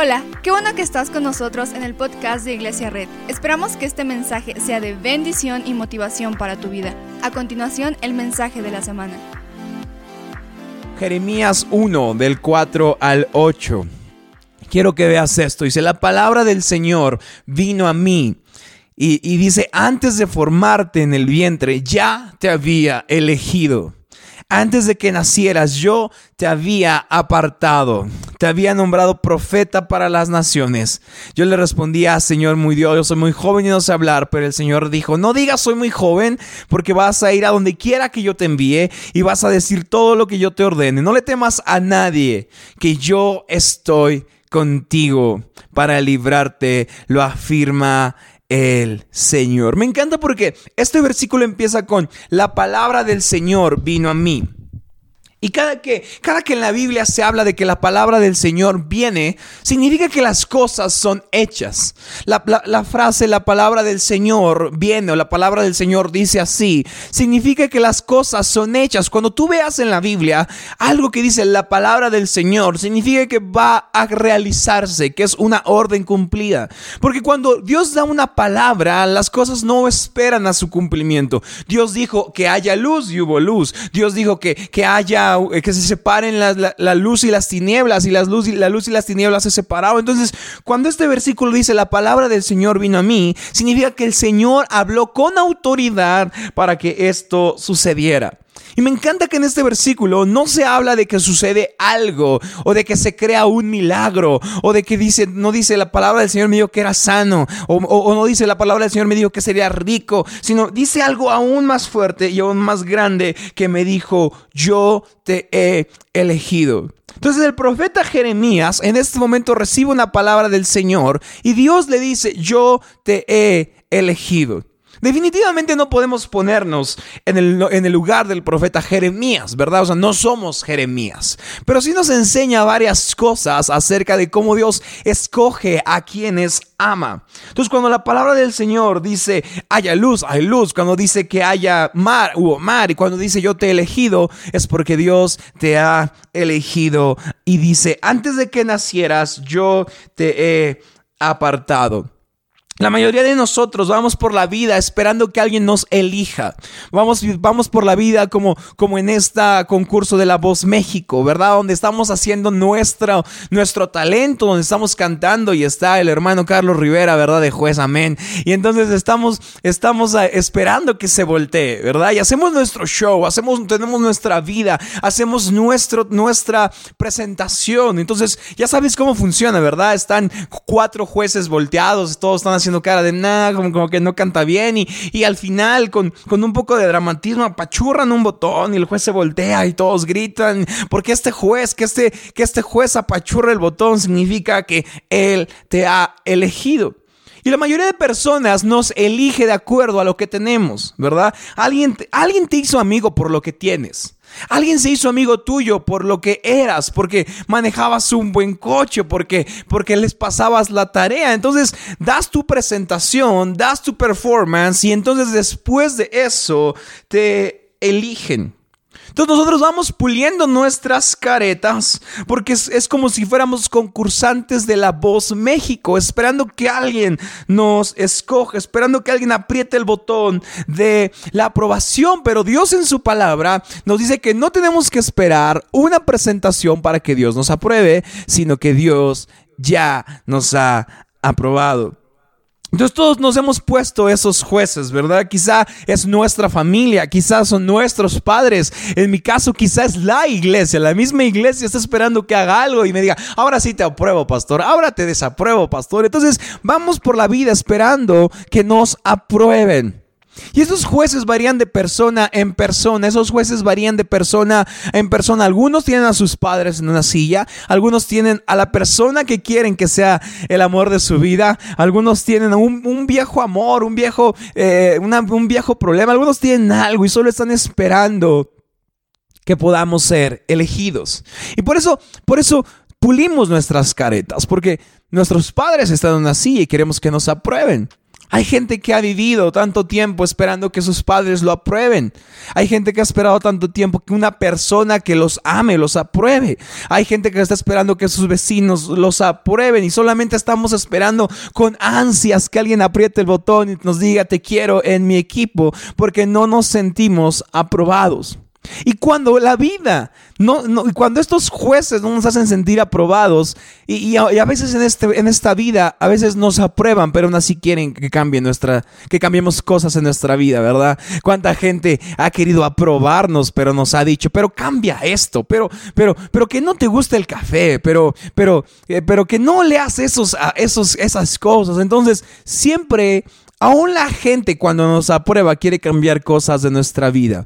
Hola, qué bueno que estás con nosotros en el podcast de Iglesia Red. Esperamos que este mensaje sea de bendición y motivación para tu vida. A continuación, el mensaje de la semana. Jeremías 1 del 4 al 8. Quiero que veas esto. Dice, la palabra del Señor vino a mí. Y, y dice, antes de formarte en el vientre, ya te había elegido antes de que nacieras yo te había apartado, te había nombrado profeta para las naciones. Yo le respondía, Señor muy Dios, yo soy muy joven y no sé hablar, pero el Señor dijo, no digas soy muy joven, porque vas a ir a donde quiera que yo te envíe y vas a decir todo lo que yo te ordene. No le temas a nadie, que yo estoy contigo para librarte, lo afirma el Señor. Me encanta porque este versículo empieza con la palabra del Señor vino a mí. Y cada que, cada que en la Biblia se habla de que la palabra del Señor viene, significa que las cosas son hechas. La, la, frase, la palabra del Señor viene o la palabra del Señor dice así, significa que las cosas son hechas. Cuando tú veas en la Biblia algo que dice la palabra del Señor, significa que va a realizarse, que es una orden cumplida. Porque cuando Dios da una palabra, las cosas no esperan a su cumplimiento. Dios dijo que haya luz y hubo luz. Dios dijo que, que haya eh, que se separen la, luz y las tinieblas y, las luz y la luz y las tinieblas se separaron. Entonces, cuando este versículo dice la palabra del Señor vino a mí, significa que el Señor habló con autoridad para que esto sucediera. Y me encanta que en este versículo no se habla de que sucede algo o de que se crea un milagro o de que dice, no dice la palabra del Señor me dijo que era sano o, no dice la palabra del Señor me dijo que sería rico, sino dice algo aún más fuerte y aún más grande que me dijo, yo te he elegido. Entonces el profeta Jeremías en este momento recibe una palabra del Señor y Dios le dice, yo te he elegido. Definitivamente no podemos ponernos en el, lugar del profeta Jeremías, ¿verdad? O sea, no somos Jeremías. Pero sí nos enseña varias cosas acerca de cómo Dios escoge a quienes ama. Entonces, cuando la palabra del Señor dice haya luz, hay luz. Cuando dice que haya mar, hubo mar. Y cuando dice yo te he elegido, es porque Dios te ha elegido. Y dice, antes de que nacieras, yo te he apartado. La mayoría de nosotros vamos por la vida esperando que alguien nos elija. Vamos, vamos por la vida como, como en este concurso de La Voz México, ¿verdad? Donde estamos haciendo nuestro, nuestro talento, donde estamos cantando y está el hermano Carlos Rivera, ¿verdad? De juez, amén. Y entonces estamos, estamos ah, esperando que se voltee, ¿verdad? Y hacemos nuestro show, hacemos, tenemos nuestra vida, hacemos nuestro, nuestra presentación. Entonces ya sabes cómo funciona, ¿verdad? Están cuatro jueces volteados, todos están haciendo cara de nada, como, que no canta bien y, y al final con, con, un poco de dramatismo apachurran un botón y el juez se voltea y todos gritan, porque este juez, que este, que este juez apachurra el botón significa que él te ha elegido. Y la mayoría de personas nos elige de acuerdo a lo que tenemos, ¿verdad? Alguien, alguien te hizo amigo por lo que tienes. Alguien se hizo amigo tuyo por lo que eras, porque manejabas un buen coche, porque, porque les pasabas la tarea. Entonces das tu presentación, das tu performance y entonces después de eso te eligen. Entonces nosotros vamos puliendo nuestras caretas porque es, como si fuéramos concursantes de la voz México, esperando que alguien nos escoja, esperando que alguien apriete el botón de la aprobación. Pero Dios en su palabra nos dice que no tenemos que esperar una presentación para que Dios nos apruebe, sino que Dios ya nos ha aprobado. Entonces todos nos hemos puesto esos jueces, ¿verdad? Quizá es nuestra familia, quizás son nuestros padres. En mi caso, quizás es la iglesia. La misma iglesia está esperando que haga algo y me diga, ahora sí te apruebo, pastor, ahora te desapruebo, pastor. Entonces vamos por la vida esperando que nos aprueben. Y esos jueces varían de persona en persona, esos jueces varían de persona en persona. Algunos tienen a sus padres en una silla, algunos tienen a la persona que quieren que sea el amor de su vida, algunos tienen un, viejo amor, un viejo, eh, un viejo problema, algunos tienen algo y solo están esperando que podamos ser elegidos. Y por eso, por eso pulimos nuestras caretas, porque nuestros padres están en una silla y queremos que nos aprueben. Hay gente que ha vivido tanto tiempo esperando que sus padres lo aprueben. Hay gente que ha esperado tanto tiempo que una persona que los ame los apruebe. Hay gente que está esperando que sus vecinos los aprueben y solamente estamos esperando con ansias que alguien apriete el botón y nos diga te quiero en mi equipo porque no nos sentimos aprobados. Y cuando la vida, no, cuando estos jueces no nos hacen sentir aprobados, y, a, veces en, este, en esta vida, a veces nos aprueban, pero aún así quieren que cambie nuestra, que cambiemos cosas en nuestra vida, ¿verdad? Cuánta gente ha querido aprobarnos, pero nos ha dicho, pero cambia esto, pero, pero, pero que no te gusta el café, pero, pero, eh, pero que no leas esos, esos, esas cosas. Entonces, siempre, aún la gente cuando nos aprueba quiere cambiar cosas de nuestra vida.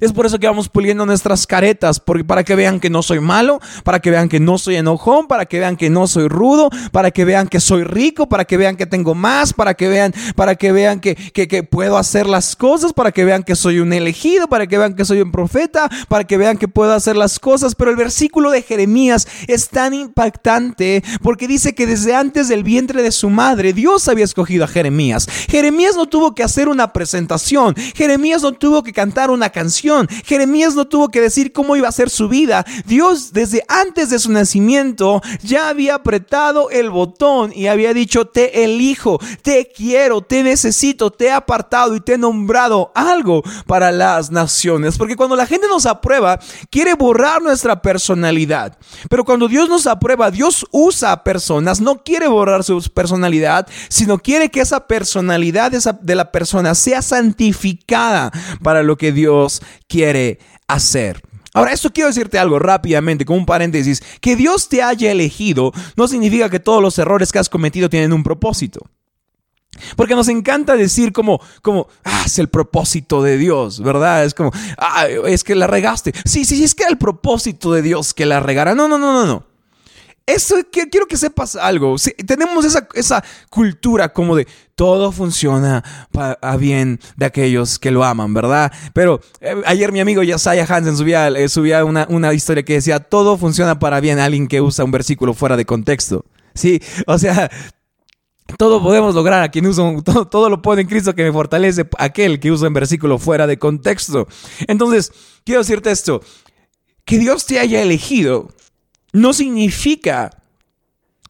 Es por eso que vamos puliendo nuestras caretas, porque para que vean que no soy malo, para que vean que no soy enojón, para que vean que no soy rudo, para que vean que soy rico, para que vean que tengo más, para que vean, para que vean que, que, puedo hacer las cosas, para que vean que soy un elegido, para que vean que soy un profeta, para que vean que puedo hacer las cosas. Pero el versículo de Jeremías es tan impactante porque dice que desde antes del vientre de su madre Dios había escogido a Jeremías. Jeremías no tuvo que hacer una presentación, Jeremías no tuvo que cantar una canción Jeremías no tuvo que decir cómo iba a ser su vida. Dios desde antes de su nacimiento ya había apretado el botón y había dicho, te elijo, te quiero, te necesito, te he apartado y te he nombrado algo para las naciones. Porque cuando la gente nos aprueba, quiere borrar nuestra personalidad. Pero cuando Dios nos aprueba, Dios usa personas, no quiere borrar su personalidad, sino quiere que esa personalidad de la persona sea santificada para lo que Dios quiere hacer. Ahora, esto quiero decirte algo rápidamente, como un paréntesis. Que Dios te haya elegido no significa que todos los errores que has cometido tienen un propósito. Porque nos encanta decir como, como, ah, es el propósito de Dios, ¿verdad? Es como, ah, es que la regaste. Sí, sí, es que era el propósito de Dios que la regara. No, no, no, no, no. Eso quiero que sepas algo. tenemos esa, esa cultura como de todo funciona a bien de aquellos que lo aman, ¿verdad? Pero eh, ayer mi amigo Yasaya Hansen subía, eh, subía una, una, historia que decía todo funciona para bien a alguien que usa un versículo fuera de contexto. Sí, o sea, todo podemos lograr a quien usa, todo, todo, lo puede en Cristo que me fortalece aquel que usa un versículo fuera de contexto. Entonces, quiero decirte esto, que Dios te haya elegido no significa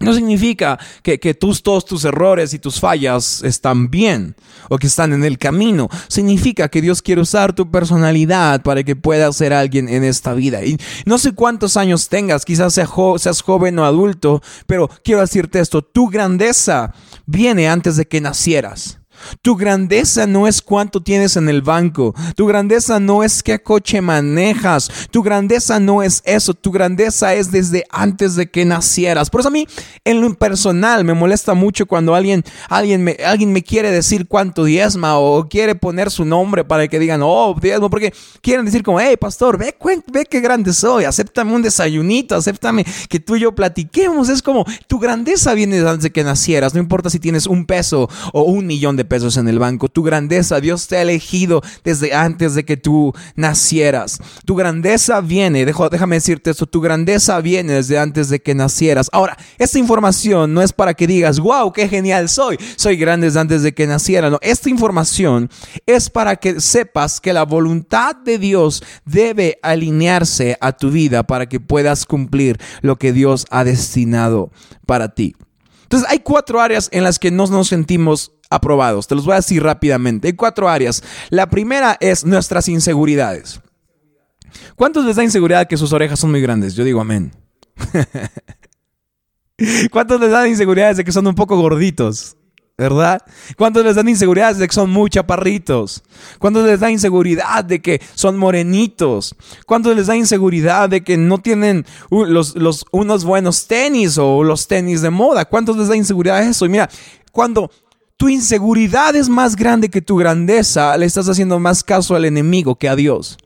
no significa que, tus, todos tus errores y tus fallas están bien o que están en el camino. Significa que Dios quiere usar tu personalidad para que puedas ser alguien en esta vida. Y no sé cuántos años tengas, quizás seas joven o adulto, pero quiero decirte esto, tu grandeza viene antes de que nacieras. Tu grandeza no es cuánto tienes en el banco. Tu grandeza no es qué coche manejas. Tu grandeza no es eso. Tu grandeza es desde antes de que nacieras. Por eso a mí, en lo personal, me molesta mucho cuando alguien, alguien, me, alguien me quiere decir cuánto diezma o quiere poner su nombre para que digan, oh, diezmo, porque quieren decir como, hey, pastor, ve, ve qué grande soy. Acéptame un desayunito, acéptame que tú y yo platiquemos. Es como, tu grandeza viene desde antes de que nacieras. No importa si tienes un peso o un millón de pesos pesos en el banco. Tu grandeza, Dios te ha elegido desde antes de que tú nacieras. Tu grandeza viene, déjame decirte esto, tu grandeza viene desde antes de que nacieras. Ahora, esta información no es para que digas, wow, qué genial soy, soy grande desde antes de que naciera. No, esta información es para que sepas que la voluntad de Dios debe alinearse a tu vida para que puedas cumplir lo que Dios ha destinado para ti. Entonces hay cuatro áreas en las que no nos sentimos aprobados. Te los voy a decir rápidamente. Hay cuatro áreas. La primera es nuestras inseguridades. ¿Cuántos les da inseguridad que sus orejas son muy grandes? Yo digo amén. ¿Cuántos les dan inseguridades de que son un poco gorditos? ¿Verdad? ¿Cuántos les dan inseguridades de que son muy chaparritos? ¿Cuántos les da inseguridad de que son morenitos? ¿Cuántos les da inseguridad de que no tienen los, unos buenos tenis o los tenis de moda? ¿Cuántos les da inseguridad eso? Y mira, cuando tu inseguridad es más grande que tu grandeza, le estás haciendo más caso al enemigo que a Dios.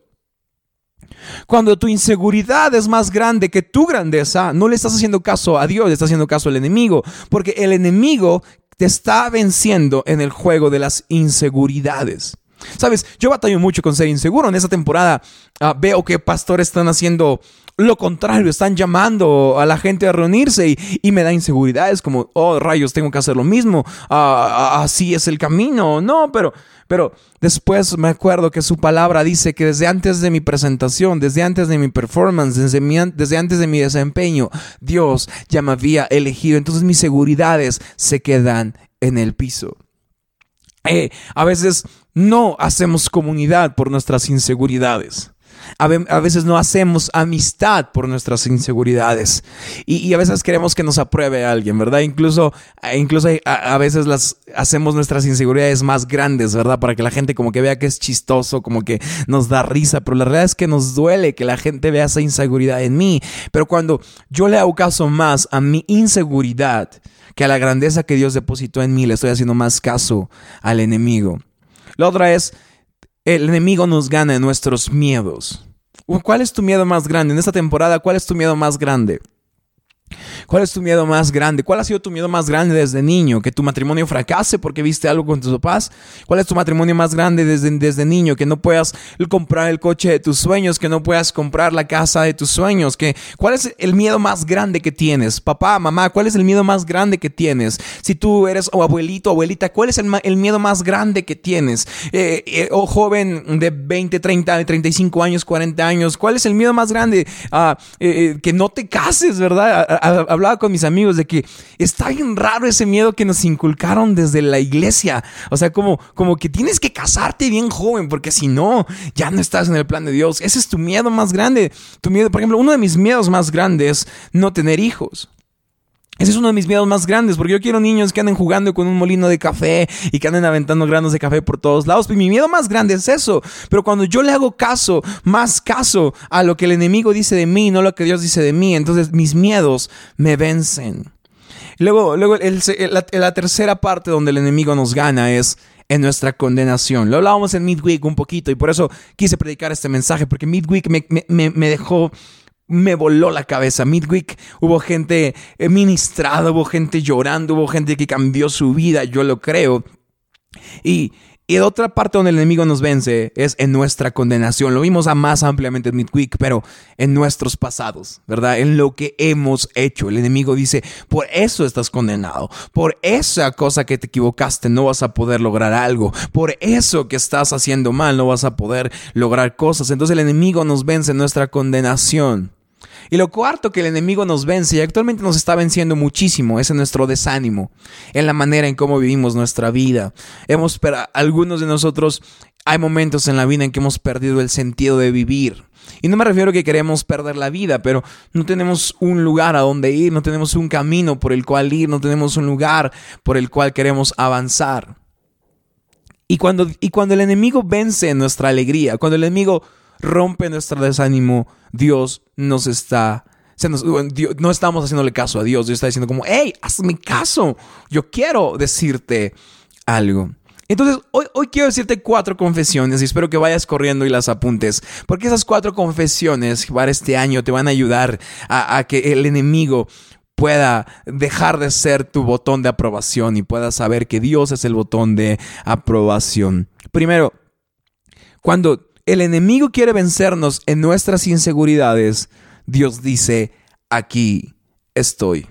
Cuando tu inseguridad es más grande que tu grandeza, no le estás haciendo caso a Dios, le estás haciendo caso al enemigo, porque el enemigo te está venciendo en el juego de las inseguridades. Sabes, yo batallo mucho con ser inseguro. En esta temporada ah, veo que pastores están haciendo lo contrario, están llamando a la gente a reunirse y, me da inseguridades como, oh rayos, tengo que hacer lo mismo, ah, ah, así es el camino. No, pero, pero después me acuerdo que su palabra dice que desde antes de mi presentación, desde antes de mi performance, desde, desde antes de mi desempeño, Dios ya me había elegido. Entonces mis seguridades se quedan en el piso. Eh, a veces no hacemos comunidad por nuestras inseguridades. A, veces no hacemos amistad por nuestras inseguridades. Y, a veces queremos que nos apruebe alguien, ¿verdad? Incluso, incluso a, veces las hacemos nuestras inseguridades más grandes, ¿verdad? Para que la gente como que vea que es chistoso, como que nos da risa. Pero la realidad es que nos duele que la gente vea esa inseguridad en mí. Pero cuando yo le hago caso más a mi inseguridad que a la grandeza que Dios depositó en mí, le estoy haciendo más caso al enemigo. La otra es el enemigo nos gana en nuestros miedos. ¿Cuál es tu miedo más grande? En esta temporada, ¿cuál es tu miedo más grande? ¿Cuál es tu miedo más grande? ¿Cuál ha sido tu miedo más grande desde niño? ¿Que tu matrimonio fracase porque viste algo con tus papás? ¿Cuál es tu matrimonio más grande desde, desde niño? ¿Que no puedas comprar el coche de tus sueños? ¿Que no puedas comprar la casa de tus sueños? ¿Que, ¿Cuál es el miedo más grande que tienes? Papá, mamá, ¿cuál es el miedo más grande que tienes? Si tú eres o abuelito, abuelita, ¿cuál es el, miedo más grande que tienes? Eh, eh, o joven de 20, 30, 35 años, 40 años, ¿cuál es el miedo más grande? Ah, eh, que no te cases, ¿verdad? Hablaba con mis amigos de que está bien raro ese miedo que nos inculcaron desde la iglesia. O sea, como, como que tienes que casarte bien joven, porque si no, ya no estás en el plan de Dios. Ese es tu miedo más grande. Tu miedo, por ejemplo, uno de mis miedos más grandes, no tener hijos. Ese es uno de mis miedos más grandes, porque yo quiero niños que anden jugando con un molino de café y que anden aventando granos de café por todos lados. mi miedo más grande es eso. Pero cuando yo le hago caso, más caso a lo que el enemigo dice de mí, no lo que Dios dice de mí, entonces mis miedos me vencen. Luego, luego la, tercera parte donde el enemigo nos gana es en nuestra condenación. Lo hablábamos en Midweek un poquito y por eso quise predicar este mensaje, porque Midweek me dejó me voló la cabeza. Midweek hubo gente eh, ministrada, hubo gente llorando, hubo gente que cambió su vida, yo lo creo. Y, y otra parte donde el enemigo nos vence es en nuestra condenación. Lo vimos a más ampliamente en Midweek, pero en nuestros pasados, ¿verdad? En lo que hemos hecho. El enemigo dice, por eso estás condenado. Por esa cosa que te equivocaste no vas a poder lograr algo. Por eso que estás haciendo mal no vas a poder lograr cosas. Entonces el enemigo nos vence en nuestra condenación. Y lo cuarto que el enemigo nos vence y actualmente nos está venciendo muchísimo es en nuestro desánimo, en la manera en cómo vivimos nuestra vida. Hemos, algunos de nosotros, hay momentos en la vida en que hemos perdido el sentido de vivir. Y no me refiero a que queremos perder la vida, pero no tenemos un lugar a donde ir, no tenemos un camino por el cual ir, no tenemos un lugar por el cual queremos avanzar. Y cuando, y cuando el enemigo vence nuestra alegría, cuando el enemigo rompe nuestro desánimo, Dios nos está no estamos haciéndole caso a Dios. Dios está diciendo como, hey, hazme caso. Yo quiero decirte algo. Entonces, hoy, hoy quiero decirte cuatro confesiones y espero que vayas corriendo y las apuntes, porque esas cuatro confesiones para este año te van a ayudar a, a que el enemigo pueda dejar de ser tu botón de aprobación y pueda saber que Dios es el botón de aprobación. Primero, cuando el enemigo quiere vencernos en nuestras inseguridades, Dios dice, aquí estoy.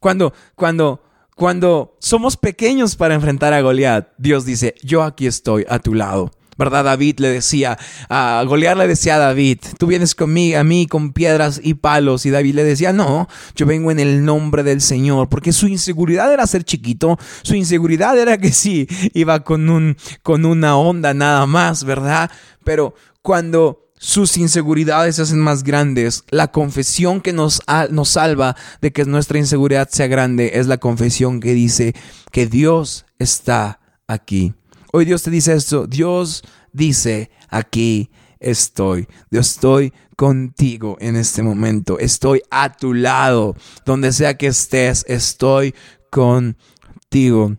Cuando, cuando, cuando somos pequeños para enfrentar a Goliat, Dios dice, yo aquí estoy a tu lado. ¿Verdad? David le decía, a Goliat le decía a David, tú vienes conmigo, a mí con piedras y palos. Y David le decía, no, yo vengo en el nombre del Señor, porque su inseguridad era ser chiquito, su inseguridad era que sí, iba con, un, con una onda nada más, ¿verdad? Pero cuando sus inseguridades se hacen más grandes. La confesión que nos, nos, salva de que nuestra inseguridad sea grande es la confesión que dice que Dios está aquí. Hoy Dios te dice esto. Dios dice, aquí estoy. Dios estoy contigo en este momento. Estoy a tu lado. Donde sea que estés, estoy contigo.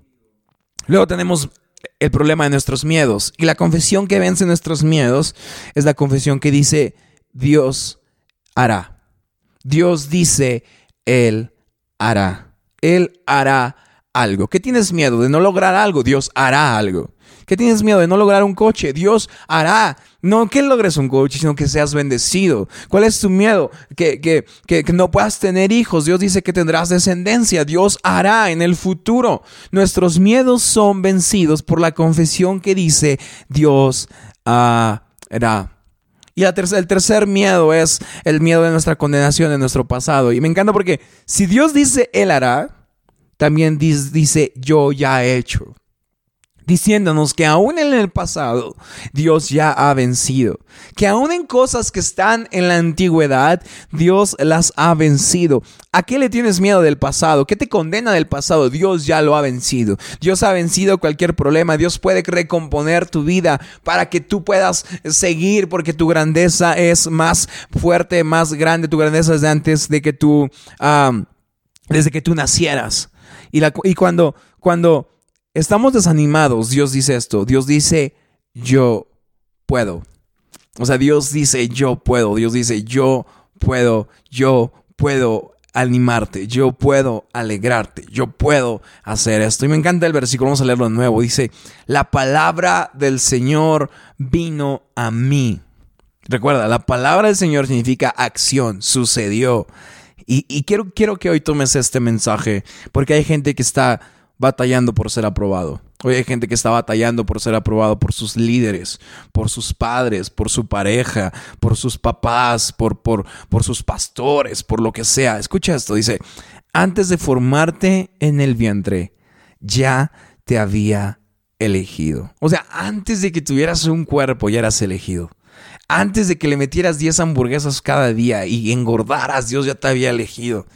Luego tenemos el problema de nuestros miedos. Y la confesión que vence nuestros miedos es la confesión que dice, Dios hará. Dios dice, Él hará. Él hará algo. ¿Qué tienes miedo de no lograr algo? Dios hará algo. ¿Qué tienes miedo de no lograr un coche? Dios hará. No que logres un coche, sino que seas bendecido. ¿Cuál es tu miedo? Que, que, que, no puedas tener hijos. Dios dice que tendrás descendencia. Dios hará en el futuro. Nuestros miedos son vencidos por la confesión que dice Dios hará. Y el tercer miedo es el miedo de nuestra condenación, de nuestro pasado. Y me encanta porque si Dios dice Él hará, también dice yo ya he hecho diciéndonos que aún en el pasado Dios ya ha vencido, que aún en cosas que están en la antigüedad Dios las ha vencido. ¿A qué le tienes miedo del pasado? ¿Qué te condena del pasado? Dios ya lo ha vencido. Dios ha vencido cualquier problema. Dios puede recomponer tu vida para que tú puedas seguir porque tu grandeza es más fuerte, más grande. Tu grandeza es de antes de que tú, desde que tú nacieras. Y, la, y cuando, cuando estamos desanimados, Dios dice esto, Dios dice, yo puedo. O sea, Dios dice, yo puedo, Dios dice, yo puedo, yo puedo animarte, yo puedo alegrarte, yo puedo hacer esto. Y me encanta el versículo, vamos a leerlo de nuevo. Dice, la palabra del Señor vino a mí. Recuerda, la palabra del Señor significa acción, sucedió. Y, quiero, quiero que hoy tomes este mensaje, porque hay gente que está batallando por ser aprobado. Hoy hay gente que está batallando por ser aprobado por sus líderes, por sus padres, por su pareja, por sus papás, por, por, por sus pastores, por lo que sea. Escucha esto, dice, antes de formarte en el vientre, ya te había elegido. O sea, antes de que tuvieras un cuerpo, ya eras elegido. Antes de que le metieras 10 hamburguesas cada día y engordaras, Dios ya te había elegido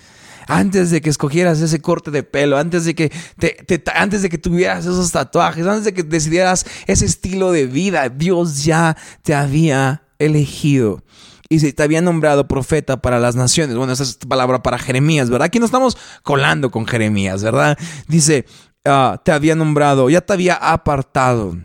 antes de que escogieras ese corte de pelo, antes de que, te, antes de que tuvieras esos tatuajes, antes de que decidieras ese estilo de vida, Dios ya te había elegido y se te había nombrado profeta para las naciones. Bueno, esa es palabra para Jeremías, ¿verdad? Aquí no estamos colando con Jeremías, ¿verdad? Dice, ah, te había nombrado, ya te había apartado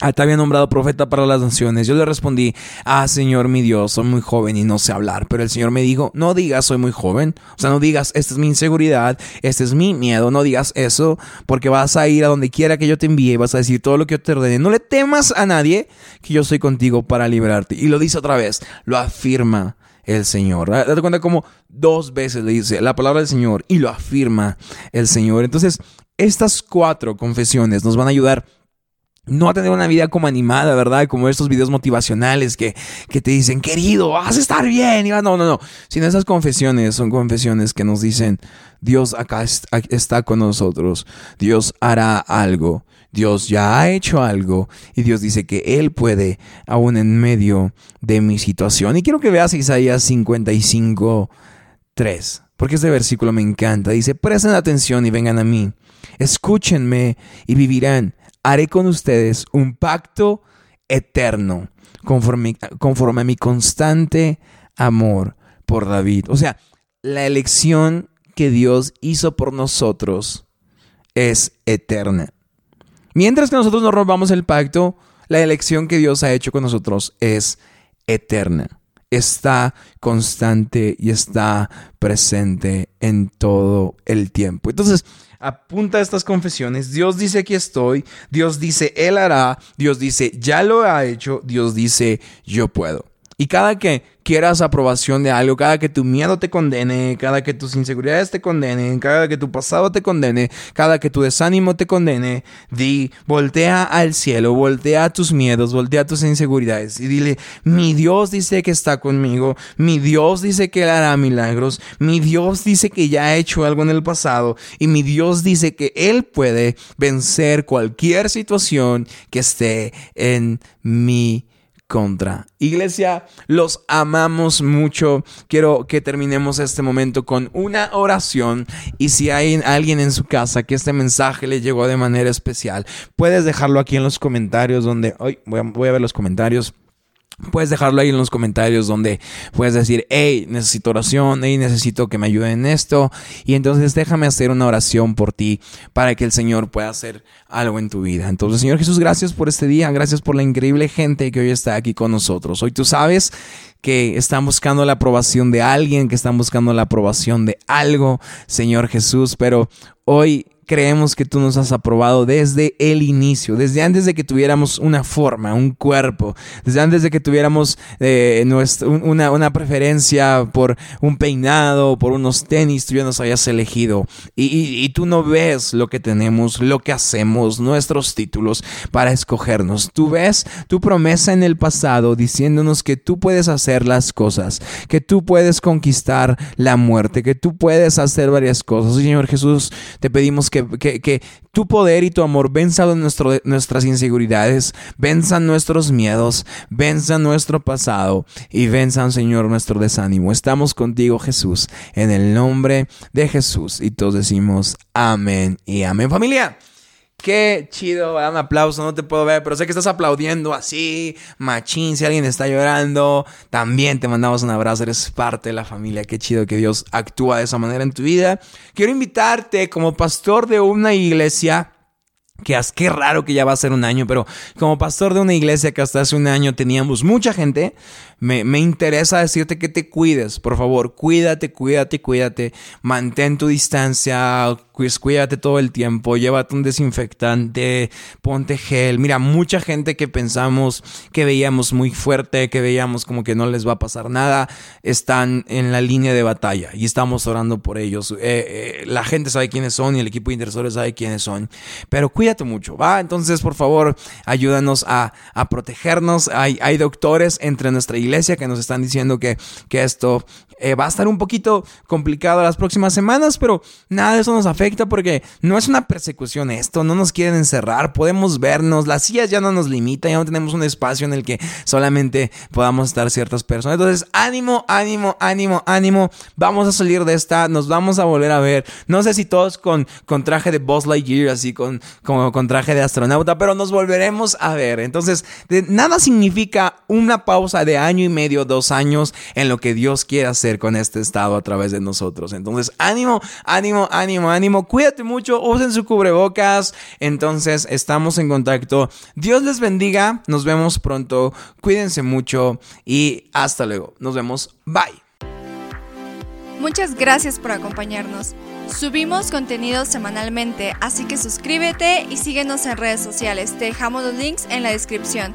Ah, te había nombrado profeta para las naciones. Yo le respondí, ah, Señor mi Dios, soy muy joven y no sé hablar. Pero el Señor me dijo, no digas soy muy joven. O sea, no digas, esta es mi inseguridad, este es mi miedo. No digas eso, porque vas a ir a donde quiera que yo te envíe, vas a decir todo lo que yo te ordene. No le temas a nadie, que yo soy contigo para liberarte. Y lo dice otra vez, lo afirma el Señor. Date cuenta como dos veces le dice la palabra del Señor y lo afirma el Señor. Entonces, estas cuatro confesiones nos van a ayudar no a tener una vida como animada, ¿verdad? Como estos videos motivacionales que, que te dicen, querido, vas a estar bien. no, no, no. Sino esas confesiones son confesiones que nos dicen, Dios acá está con nosotros. Dios hará algo. Dios ya ha hecho algo. Y Dios dice que Él puede, aún en medio de mi situación. Y quiero que veas Isaías 55, 3. Porque este versículo me encanta. Dice, presten atención y vengan a mí. Escúchenme y vivirán haré con ustedes un pacto eterno, conforme, a mi constante amor por David. O sea, la elección que Dios hizo por nosotros es eterna. Mientras que nosotros no rompamos el pacto, la elección que Dios ha hecho con nosotros es eterna. Está constante y está presente en todo el tiempo. Entonces, apunta a estas confesiones. Dios dice aquí estoy, Dios dice Él hará, Dios dice ya lo ha hecho, Dios dice yo puedo. Y cada que quieras aprobación de algo, cada que tu miedo te condene, cada que tus inseguridades te condenen, cada que tu pasado te condene, cada que tu desánimo te condene, di, voltea al cielo, voltea tus miedos, voltea tus inseguridades y dile, mi Dios dice que está conmigo, mi Dios dice que Él hará milagros, mi Dios dice que ya ha hecho algo en el pasado y mi Dios dice que Él puede vencer cualquier situación que esté en mi contra. Iglesia, los amamos mucho. Quiero que terminemos este momento con una oración y si hay alguien en su casa que este mensaje le llegó de manera especial, puedes dejarlo aquí en los comentarios donde hoy voy, voy a ver los comentarios. Puedes dejarlo ahí en los comentarios donde puedes decir, hey, necesito oración, hey, necesito que me ayuden en esto. Y entonces déjame hacer una oración por ti para que el Señor pueda hacer algo en tu vida. Entonces, Señor Jesús, gracias por este día, gracias por la increíble gente que hoy está aquí con nosotros. Hoy tú sabes que están buscando la aprobación de alguien, que están buscando la aprobación de algo, Señor Jesús, pero hoy creemos que tú nos has aprobado desde el inicio, desde antes de que tuviéramos una forma, un cuerpo, desde antes de que tuviéramos eh, una, preferencia por un peinado, por unos tenis, tú ya nos hayas elegido. Y, y tú no ves lo que tenemos, lo que hacemos, nuestros títulos para escogernos. Tú ves tu promesa en el pasado diciéndonos que tú puedes hacer las cosas, que tú puedes conquistar la muerte, que tú puedes hacer varias cosas. Señor Jesús, te pedimos que, que, tu poder y tu amor venzan nuestras inseguridades, venzan nuestros miedos, venzan nuestro pasado y venzan, Señor, nuestro desánimo. Estamos contigo, Jesús, en el nombre de Jesús. Y todos decimos amén y amén. Familia. Qué chido, dame aplauso, no te puedo ver, pero sé que estás aplaudiendo así, machín, si alguien está llorando, también te mandamos un abrazo, eres parte de la familia, qué chido que Dios actúa de esa manera en tu vida. Quiero invitarte como pastor de una iglesia que qué raro que ya va a ser un año, pero como pastor de una iglesia que hasta hace un año teníamos mucha gente, me, me, interesa decirte que te cuides, por favor, cuídate, cuídate, cuídate, mantén tu distancia, cuídate todo el tiempo, llévate un desinfectante, ponte gel. Mira, mucha gente que pensamos que veíamos muy fuerte, que veíamos como que no les va a pasar nada, están en la línea de batalla y estamos orando por ellos. Eh, eh, la gente sabe quiénes son y el equipo de intercesores sabe quiénes son, pero cuídate mucho, ¿va? Entonces, por favor, ayúdanos a, a protegernos. Hay, hay doctores entre nuestra iglesia que nos están diciendo que, que esto eh, va a estar un poquito complicado las próximas semanas, pero nada de eso nos afecta porque no es una persecución esto, no nos quieren encerrar, podemos vernos, las sillas ya no nos limitan, ya no tenemos un espacio en el que solamente podamos estar ciertas personas. Entonces, ánimo, ánimo, ánimo, ánimo, vamos a salir de esta, nos vamos a volver a ver. No sé si todos con, con traje de Buzz Lightyear, así con, como con traje de astronauta, pero nos volveremos a ver. Entonces, de nada significa una pausa de y medio, dos años en lo que Dios quiere hacer con este estado a través de nosotros. Entonces, ánimo, ánimo, ánimo, ánimo. Cuídate mucho, usen su cubrebocas. Entonces, estamos en contacto. Dios les bendiga. Nos vemos pronto. Cuídense mucho y hasta luego. Nos vemos. Bye. Muchas gracias por acompañarnos. Subimos contenido semanalmente, así que suscríbete y síguenos en redes sociales. Te dejamos los links en la descripción.